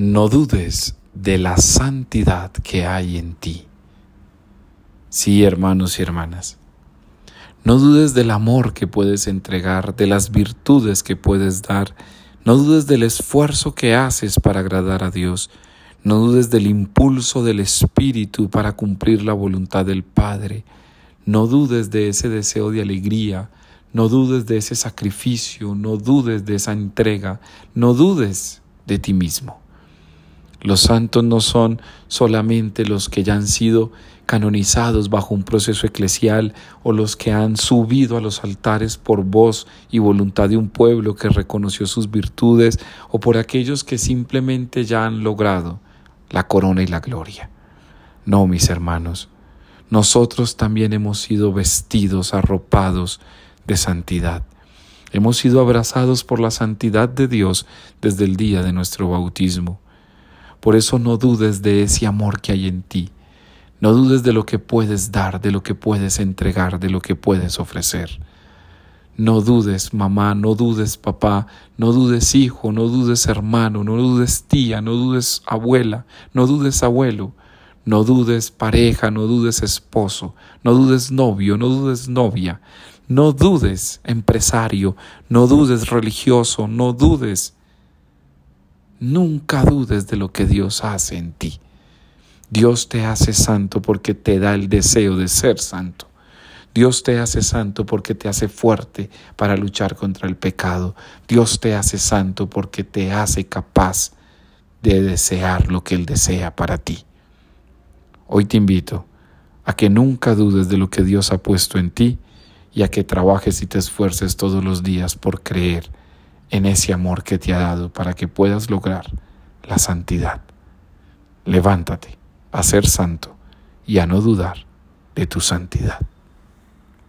no dudes de la santidad que hay en ti. Sí, hermanos y hermanas, no dudes del amor que puedes entregar, de las virtudes que puedes dar, no dudes del esfuerzo que haces para agradar a Dios, no dudes del impulso del Espíritu para cumplir la voluntad del Padre, no dudes de ese deseo de alegría, no dudes de ese sacrificio, no dudes de esa entrega, no dudes de ti mismo. Los santos no son solamente los que ya han sido canonizados bajo un proceso eclesial o los que han subido a los altares por voz y voluntad de un pueblo que reconoció sus virtudes o por aquellos que simplemente ya han logrado la corona y la gloria. No, mis hermanos, nosotros también hemos sido vestidos, arropados de santidad. Hemos sido abrazados por la santidad de Dios desde el día de nuestro bautismo. Por eso no dudes de ese amor que hay en ti. No dudes de lo que puedes dar, de lo que puedes entregar, de lo que puedes ofrecer. No dudes, mamá, no dudes, papá, no dudes, hijo, no dudes, hermano, no dudes, tía, no dudes, abuela, no dudes, abuelo, no dudes, pareja, no dudes, esposo, no dudes, novio, no dudes, novia, no dudes, empresario, no dudes, religioso, no dudes, Nunca dudes de lo que Dios hace en ti. Dios te hace santo porque te da el deseo de ser santo. Dios te hace santo porque te hace fuerte para luchar contra el pecado. Dios te hace santo porque te hace capaz de desear lo que Él desea para ti. Hoy te invito a que nunca dudes de lo que Dios ha puesto en ti y a que trabajes y te esfuerces todos los días por creer en ese amor que te ha dado para que puedas lograr la santidad. Levántate a ser santo y a no dudar de tu santidad.